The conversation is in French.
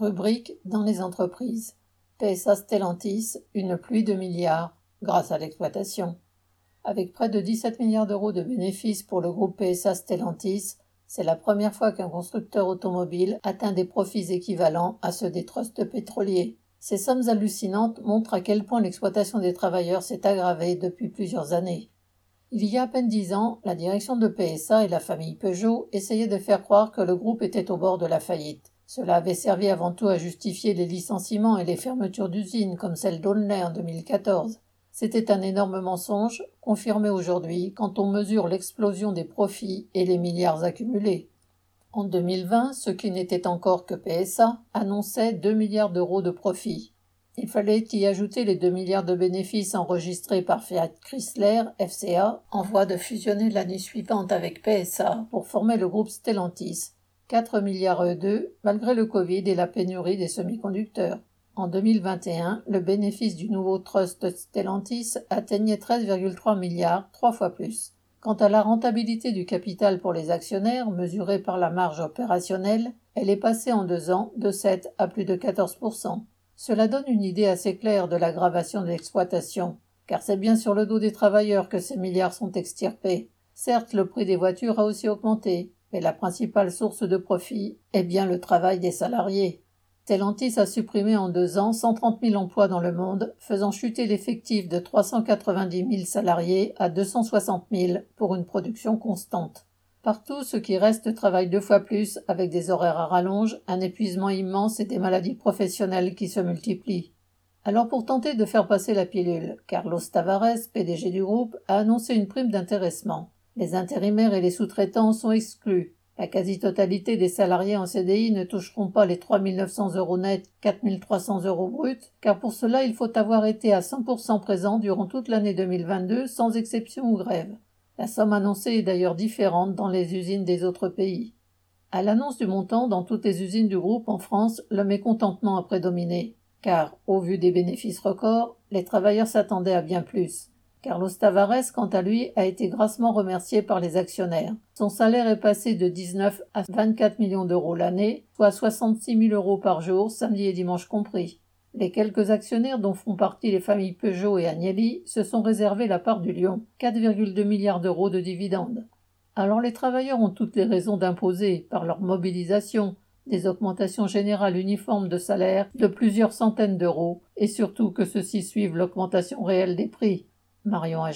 Rubrique dans les entreprises. PSA Stellantis, une pluie de milliards grâce à l'exploitation. Avec près de 17 milliards d'euros de bénéfices pour le groupe PSA Stellantis, c'est la première fois qu'un constructeur automobile atteint des profits équivalents à ceux des trusts pétroliers. Ces sommes hallucinantes montrent à quel point l'exploitation des travailleurs s'est aggravée depuis plusieurs années. Il y a à peine dix ans, la direction de PSA et la famille Peugeot essayaient de faire croire que le groupe était au bord de la faillite. Cela avait servi avant tout à justifier les licenciements et les fermetures d'usines comme celle d'Aulnay en 2014. C'était un énorme mensonge, confirmé aujourd'hui quand on mesure l'explosion des profits et les milliards accumulés. En 2020, ce qui n'était encore que PSA annonçait 2 milliards d'euros de profits. Il fallait y ajouter les 2 milliards de bénéfices enregistrés par Fiat Chrysler, FCA, en voie de fusionner l'année suivante avec PSA pour former le groupe Stellantis. 4 milliards E2, malgré le Covid et la pénurie des semi-conducteurs. En 2021, le bénéfice du nouveau trust Stellantis atteignait 13,3 milliards, trois fois plus. Quant à la rentabilité du capital pour les actionnaires, mesurée par la marge opérationnelle, elle est passée en deux ans de 7 à plus de 14% cela donne une idée assez claire de l'aggravation de l'exploitation, car c'est bien sur le dos des travailleurs que ces milliards sont extirpés. Certes, le prix des voitures a aussi augmenté, mais la principale source de profit est bien le travail des salariés. Stellantis a supprimé en deux ans 130 000 emplois dans le monde, faisant chuter l'effectif de 390 000 salariés à 260 000 pour une production constante. Partout, ceux qui restent travaillent deux fois plus, avec des horaires à rallonge, un épuisement immense et des maladies professionnelles qui se multiplient. Alors pour tenter de faire passer la pilule, Carlos Tavares, PDG du groupe, a annoncé une prime d'intéressement. Les intérimaires et les sous-traitants sont exclus. La quasi-totalité des salariés en CDI ne toucheront pas les 3 900 euros nets, 4 300 euros bruts, car pour cela il faut avoir été à 100% présent durant toute l'année 2022 sans exception ou grève. La somme annoncée est d'ailleurs différente dans les usines des autres pays. À l'annonce du montant dans toutes les usines du groupe en France, le mécontentement a prédominé, car, au vu des bénéfices records, les travailleurs s'attendaient à bien plus. Carlos Tavares, quant à lui, a été grassement remercié par les actionnaires. Son salaire est passé de 19 à 24 millions d'euros l'année, soit 66 000 euros par jour, samedi et dimanche compris. Les quelques actionnaires dont font partie les familles Peugeot et Agnelli se sont réservés la part du lion, 4,2 milliards d'euros de dividendes. Alors les travailleurs ont toutes les raisons d'imposer, par leur mobilisation, des augmentations générales uniformes de salaire de plusieurs centaines d'euros, et surtout que ceux-ci suivent l'augmentation réelle des prix. Marion